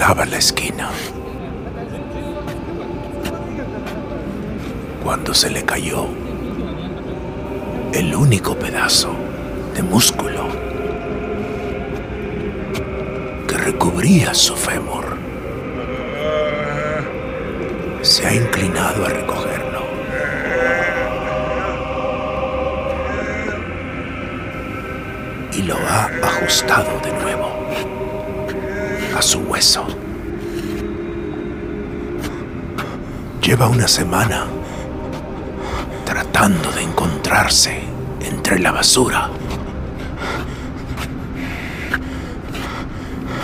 doblaba la esquina. Cuando se le cayó el único pedazo de músculo que recubría su fémur, se ha inclinado a recogerlo. Y lo ha ajustado de nuevo su hueso. Lleva una semana tratando de encontrarse entre la basura.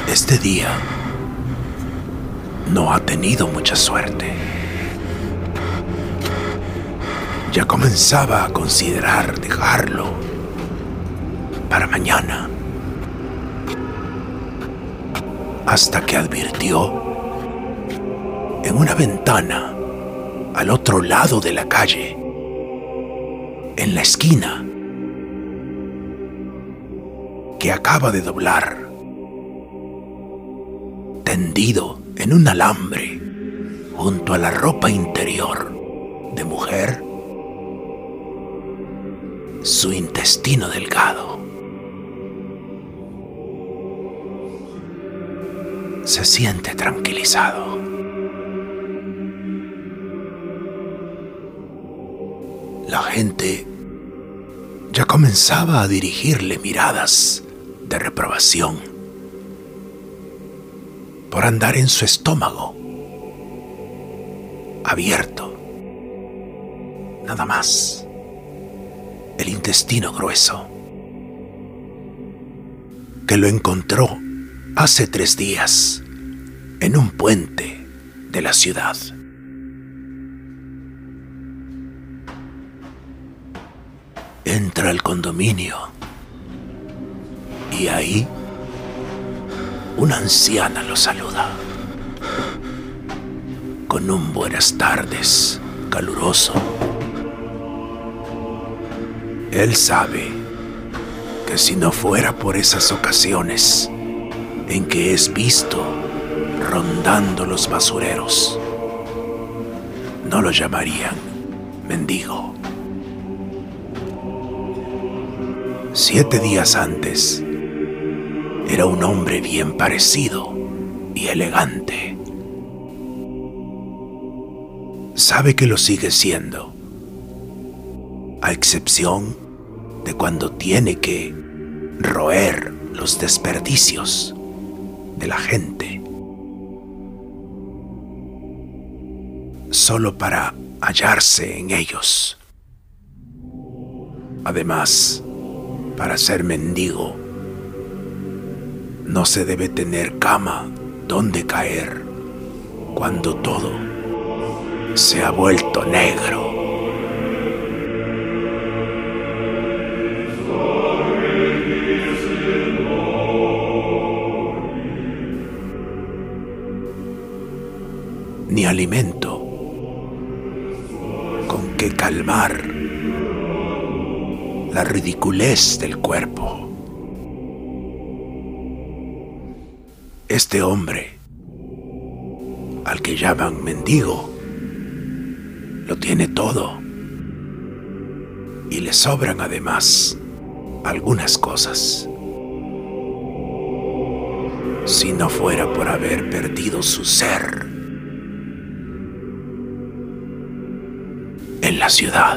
Este día no ha tenido mucha suerte. Ya comenzaba a considerar dejarlo para mañana. Hasta que advirtió en una ventana al otro lado de la calle, en la esquina, que acaba de doblar, tendido en un alambre junto a la ropa interior de mujer, su intestino delgado. Se siente tranquilizado. La gente ya comenzaba a dirigirle miradas de reprobación por andar en su estómago abierto. Nada más. El intestino grueso. Que lo encontró hace tres días en un puente de la ciudad. Entra al condominio y ahí una anciana lo saluda con un buenas tardes caluroso. Él sabe que si no fuera por esas ocasiones, en que es visto rondando los basureros. No lo llamarían mendigo. Siete días antes, era un hombre bien parecido y elegante. Sabe que lo sigue siendo, a excepción de cuando tiene que roer los desperdicios de la gente. Solo para hallarse en ellos. Además, para ser mendigo, no se debe tener cama donde caer cuando todo se ha vuelto negro. Alimento con que calmar la ridiculez del cuerpo. Este hombre, al que llaman mendigo, lo tiene todo. Y le sobran además algunas cosas. Si no fuera por haber perdido su ser ciudad.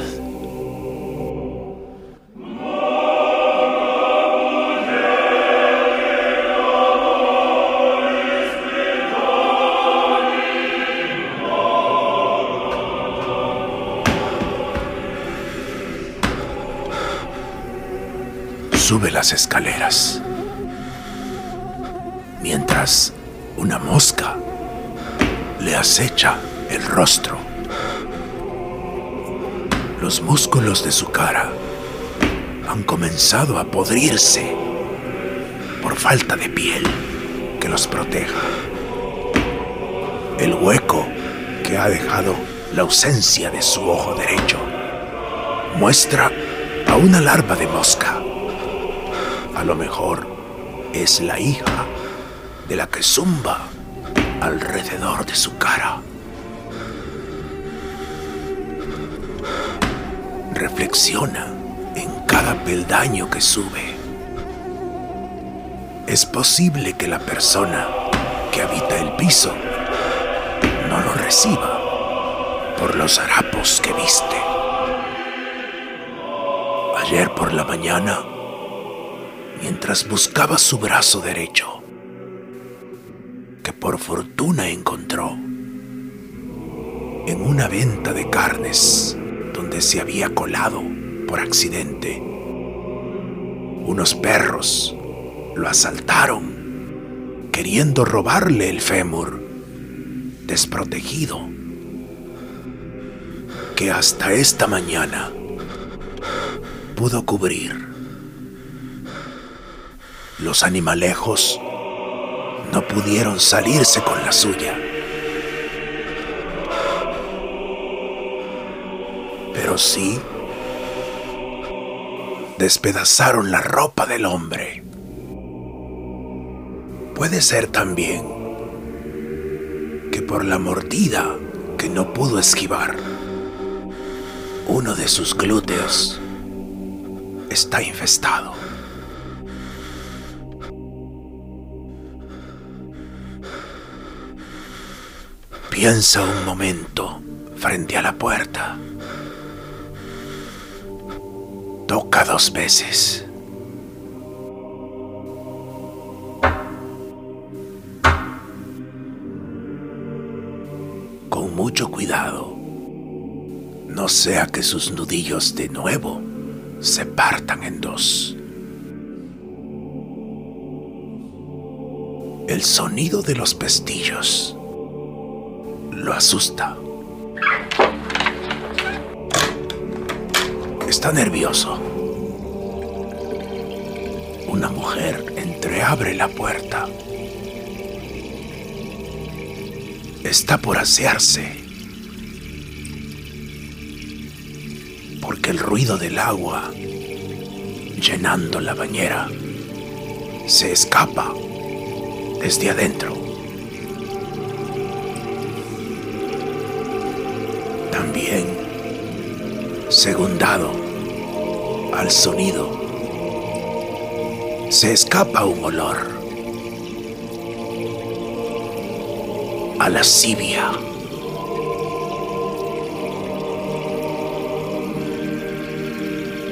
sube las escaleras. Mientras una mosca le acecha el rostro. Los músculos de su cara han comenzado a podrirse por falta de piel que los proteja. El hueco que ha dejado la ausencia de su ojo derecho muestra a una larva de mosca a lo mejor es la hija de la que zumba alrededor de su cara. Reflexiona en cada peldaño que sube. Es posible que la persona que habita el piso no lo reciba por los harapos que viste. Ayer por la mañana mientras buscaba su brazo derecho, que por fortuna encontró en una venta de carnes se había colado por accidente. Unos perros lo asaltaron, queriendo robarle el fémur, desprotegido, que hasta esta mañana pudo cubrir los animalejos no pudieron salirse con la suya. Sí despedazaron la ropa del hombre. Puede ser también que por la mordida que no pudo esquivar, uno de sus glúteos está infestado. Piensa un momento frente a la puerta. Toca dos veces. Con mucho cuidado. No sea que sus nudillos de nuevo se partan en dos. El sonido de los pestillos lo asusta. Está nervioso. Una mujer entreabre la puerta. Está por asearse. Porque el ruido del agua llenando la bañera se escapa desde adentro. también, segundado al sonido, se escapa un olor a lascivia.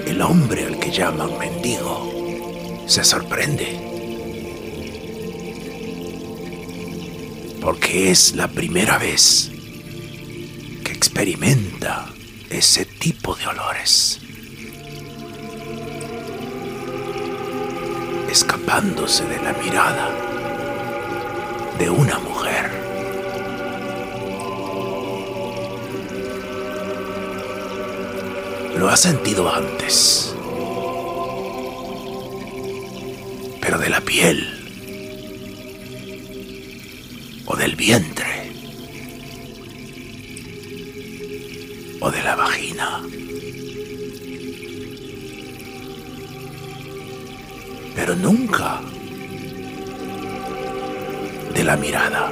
El hombre al que llaman mendigo se sorprende porque es la primera vez experimenta ese tipo de olores. De la mirada de una mujer. Lo ha sentido antes. Pero de la piel. O del vientre. o de la vagina. Pero nunca de la mirada.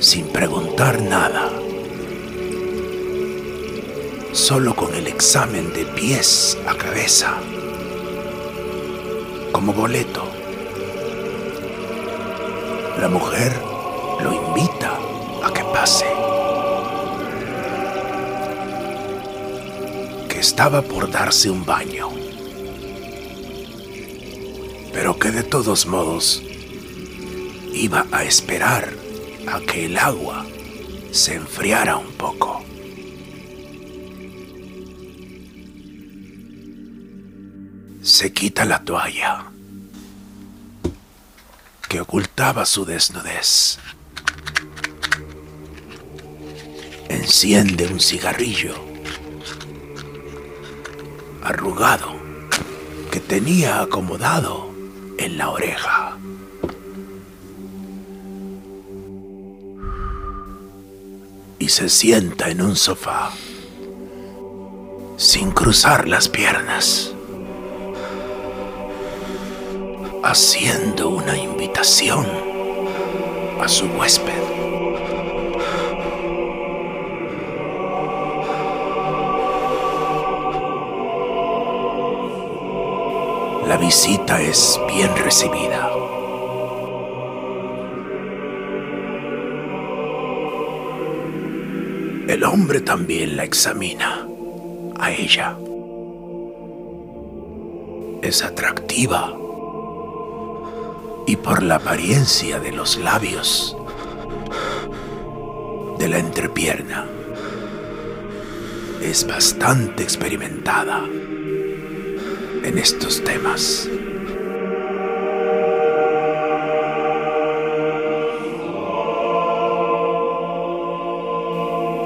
Sin preguntar nada, solo con el examen de pies a cabeza, como boleto la mujer lo invita a que pase. Estaba por darse un baño. Pero que de todos modos iba a esperar a que el agua se enfriara un poco. Se quita la toalla que ocultaba su desnudez. Enciende un cigarrillo arrugado que tenía acomodado en la oreja. Y se sienta en un sofá sin cruzar las piernas haciendo una invitación a su huésped. Visita es bien recibida. El hombre también la examina a ella. Es atractiva y por la apariencia de los labios, de la entrepierna. Es bastante experimentada en estos temas.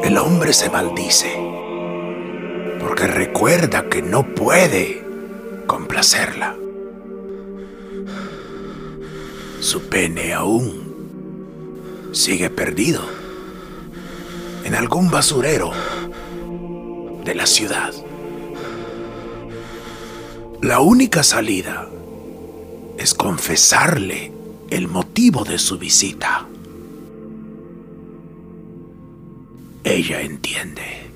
El hombre se maldice porque recuerda que no puede complacerla su pene aún sigue perdido en algún basurero de la ciudad. La única salida es confesarle el motivo de su visita. Ella entiende,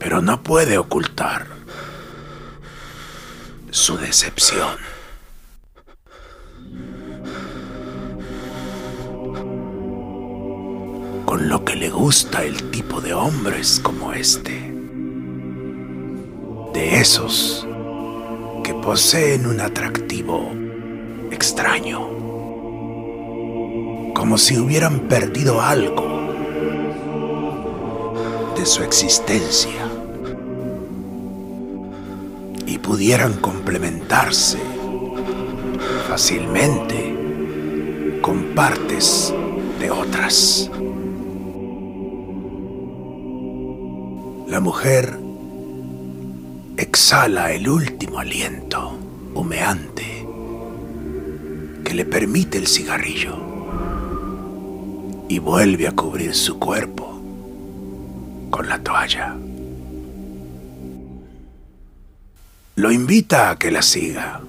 pero no puede ocultar su decepción. con lo que le gusta el tipo de hombres como este. De esos que poseen un atractivo extraño. Como si hubieran perdido algo de su existencia y pudieran complementarse fácilmente con partes de otras. La mujer exhala el último aliento humeante que le permite el cigarrillo y vuelve a cubrir su cuerpo con la toalla. Lo invita a que la siga.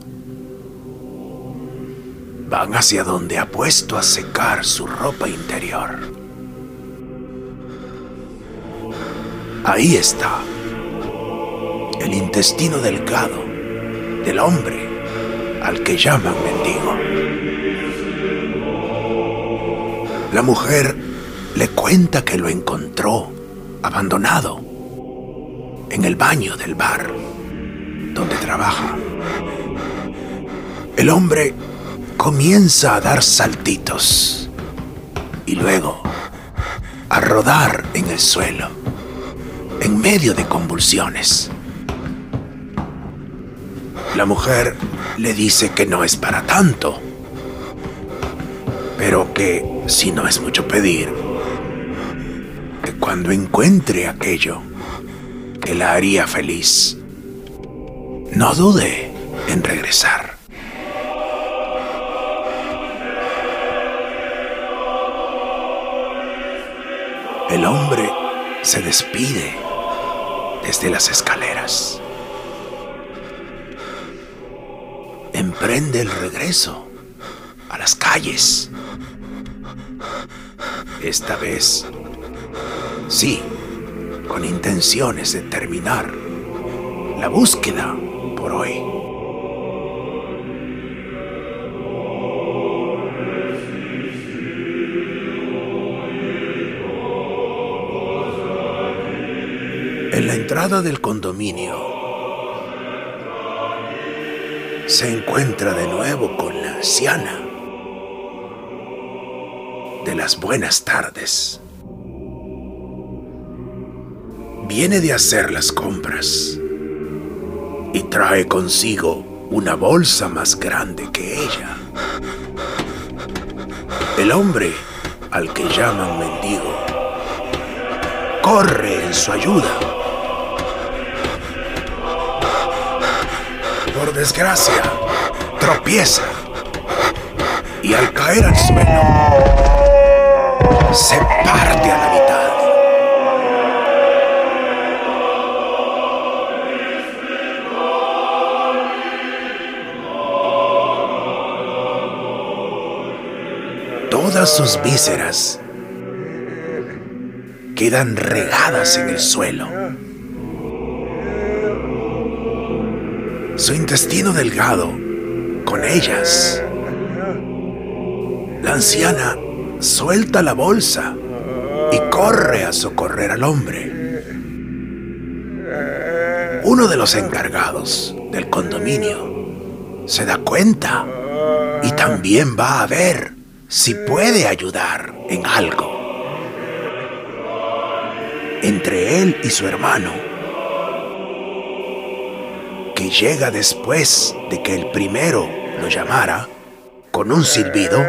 Van hacia donde ha puesto a secar su ropa interior. Ahí está. El intestino delgado del hombre al que llaman mendigo. La mujer le cuenta que lo encontró abandonado en el baño del bar donde trabaja. El hombre comienza a dar saltitos y luego a rodar en el suelo, en medio de convulsiones. La mujer le dice que no es para tanto, pero que, si no es mucho pedir, que cuando encuentre aquello que la haría feliz, no dude en regresar. El hombre se despide desde las escaleras. Emprende el regreso a las calles. Esta vez, sí, con intenciones de terminar la búsqueda por hoy. En la entrada del condominio se encuentra de nuevo con la anciana de las buenas tardes. Viene de hacer las compras y trae consigo una bolsa más grande que ella. El hombre, al que llaman mendigo, corre en su ayuda por desgracia, tropieza y al caer al suelo, se parte a la mitad. Todas sus vísceras quedan regadas en el suelo. Su intestino delgado con ellas. La anciana suelta la bolsa y corre a socorrer al hombre. Uno de los encargados del condominio se da cuenta y también va a ver si puede ayudar en algo. Entre él y su hermano llega después de que el primero lo llamara, con un silbido,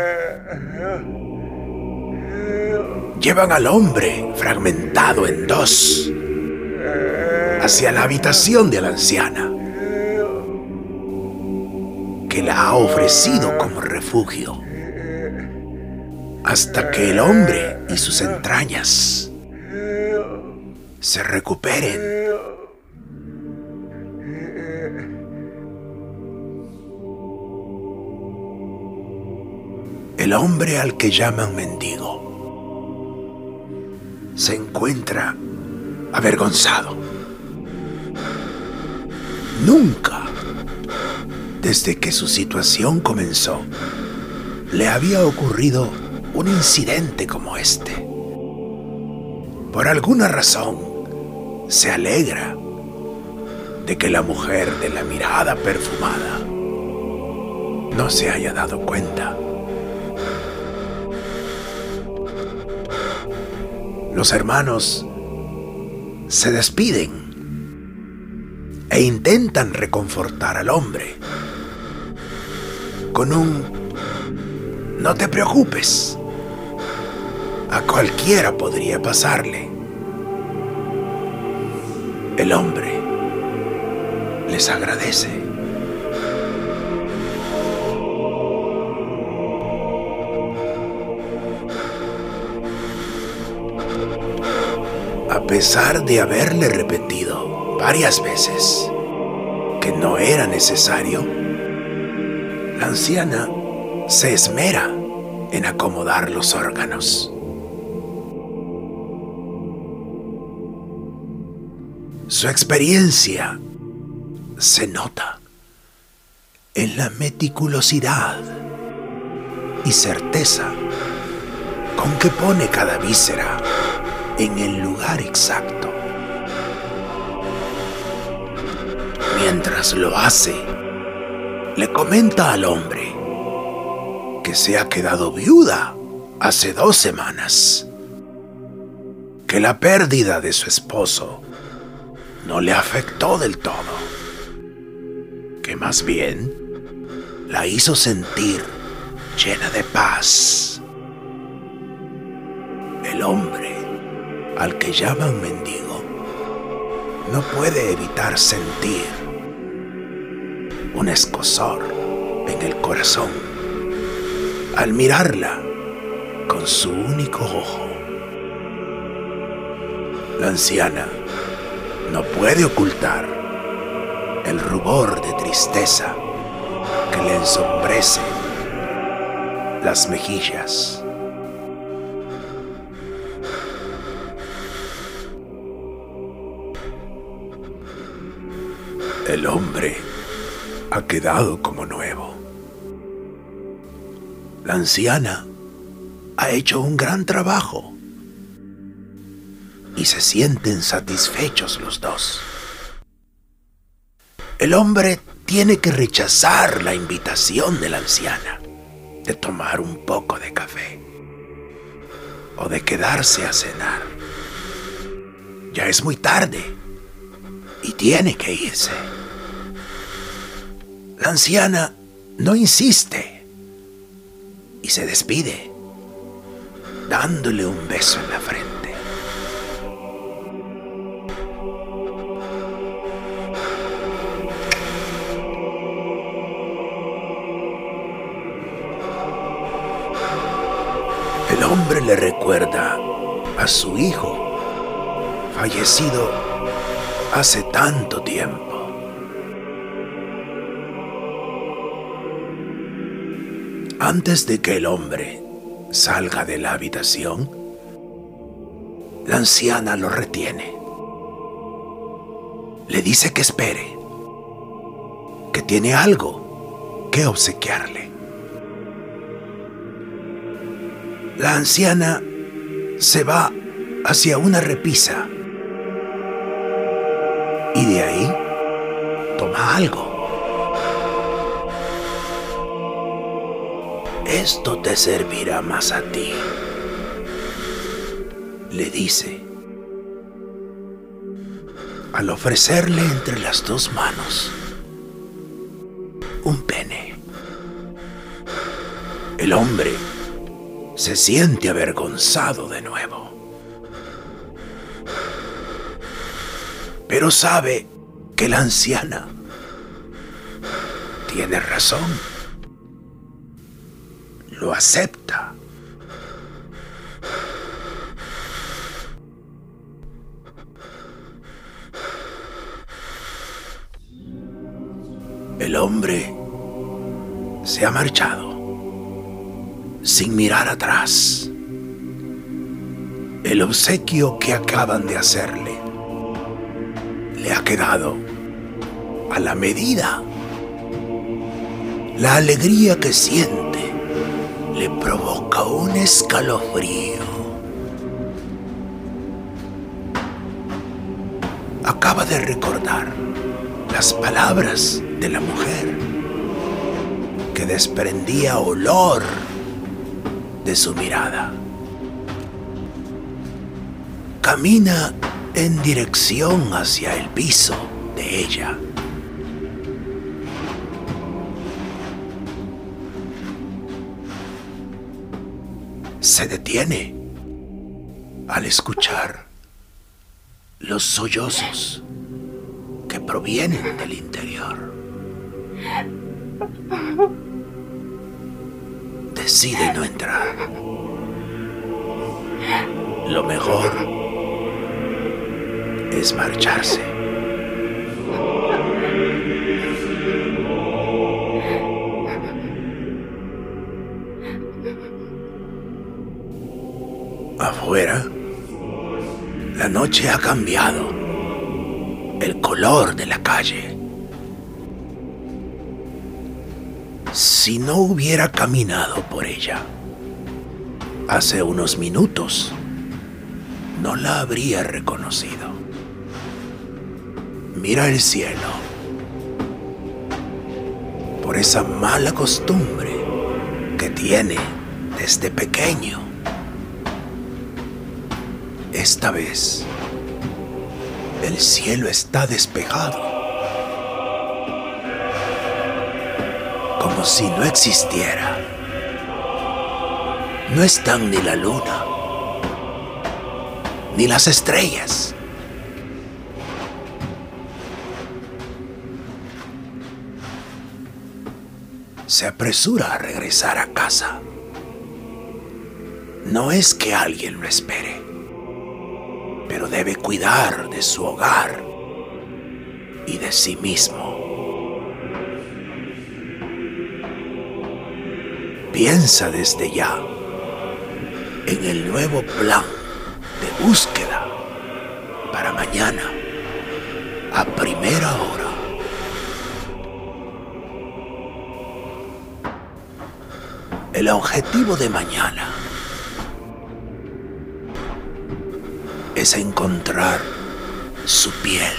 llevan al hombre fragmentado en dos hacia la habitación de la anciana, que la ha ofrecido como refugio, hasta que el hombre y sus entrañas se recuperen el hombre al que llaman mendigo se encuentra avergonzado. Nunca, desde que su situación comenzó, le había ocurrido un incidente como este. Por alguna razón, se alegra de que la mujer de la mirada perfumada no se haya dado cuenta Los hermanos se despiden e intentan reconfortar al hombre con un no te preocupes. A cualquiera podría pasarle. El hombre les agradece. Pesar de haberle repetido varias veces que no era necesario, la anciana se esmera en acomodar los órganos. Su experiencia se nota en la meticulosidad y certeza con que pone cada víscera en el lugar exacto. Mientras lo hace, le comenta al hombre que se ha quedado viuda hace dos semanas, que la pérdida de su esposo no le afectó del todo, que más bien la hizo sentir llena de paz. El hombre, al que llaman mendigo, no puede evitar sentir un escosor en el corazón al mirarla con su único ojo. La anciana no puede ocultar el rubor de tristeza que le ensombrece las mejillas. El hombre ha quedado como nuevo. La anciana ha hecho un gran trabajo y se sienten satisfechos los dos. El hombre tiene que rechazar la invitación de la anciana de tomar un poco de café o de quedarse a cenar. Ya es muy tarde y tiene que irse. La anciana no insiste y se despide, dándole un beso en la frente. El hombre le recuerda a su hijo, fallecido hace tanto tiempo. Antes de que el hombre salga de la habitación, la anciana lo retiene. Le dice que espere, que tiene algo que obsequiarle. La anciana se va hacia una repisa y de ahí toma algo. Esto te servirá más a ti, le dice, al ofrecerle entre las dos manos un pene. El hombre se siente avergonzado de nuevo, pero sabe que la anciana tiene razón lo acepta. El hombre se ha marchado sin mirar atrás. El obsequio que acaban de hacerle le ha quedado a la medida. La alegría que siente le provoca un escalofrío. Acaba de recordar las palabras de la mujer que desprendía olor de su mirada. Camina en dirección hacia el piso de ella. Se detiene al escuchar los sollozos que provienen del interior. Decide no entrar. Lo mejor es marcharse. Noche ha cambiado el color de la calle. Si no hubiera caminado por ella hace unos minutos, no la habría reconocido. Mira el cielo. por esa mala costumbre que tiene desde pequeño. Esta vez, el cielo está despejado, como si no existiera. No están ni la luna, ni las estrellas. Se apresura a regresar a casa. No es que alguien lo espere, pero debe cuidar de su hogar y de sí mismo. Piensa desde ya en el nuevo plan de búsqueda para mañana a primera hora. El objetivo de mañana es encontrar su piel.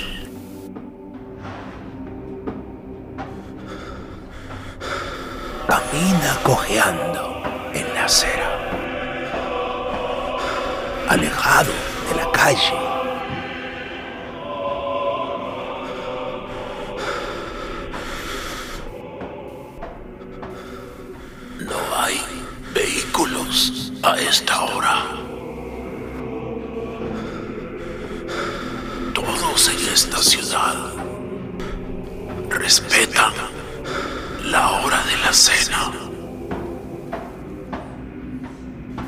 Camina cojeando en la acera, alejado de la calle. Respetan la hora de la cena.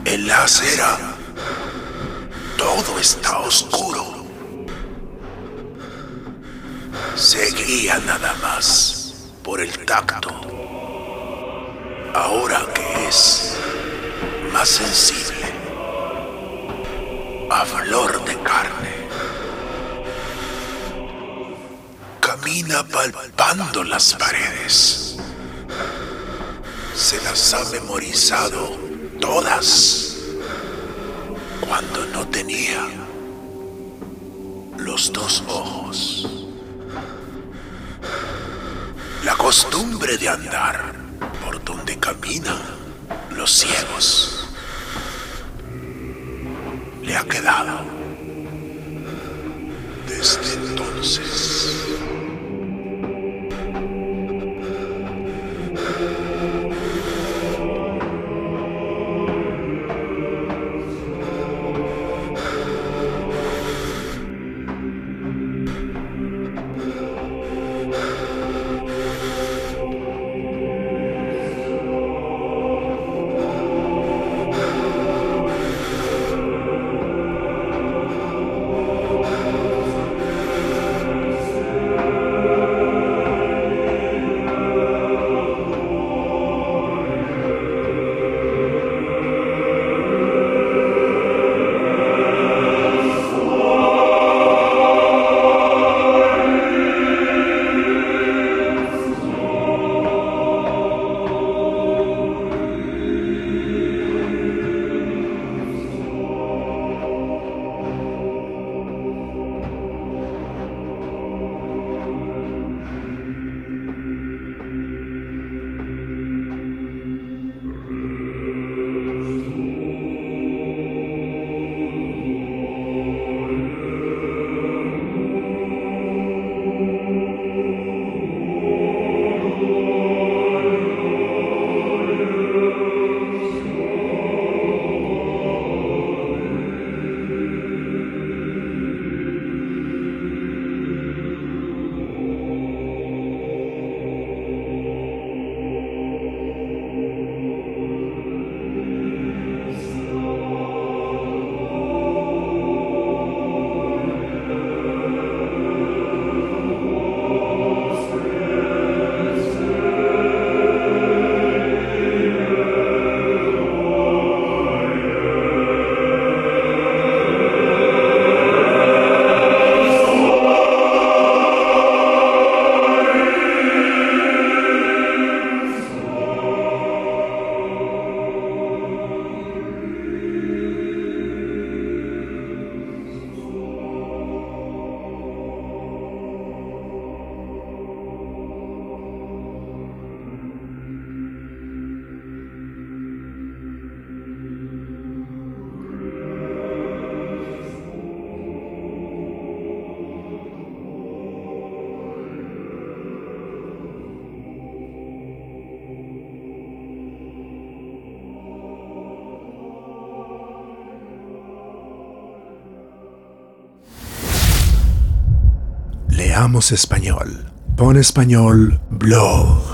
En la acera todo está oscuro. Se guía nada más por el tacto. Ahora que es más sensible a flor de carne. Camina palpando las paredes. Se las ha memorizado todas cuando no tenía los dos ojos. La costumbre de andar por donde caminan los ciegos le ha quedado desde entonces. Leamos Español. Pon Español Blog.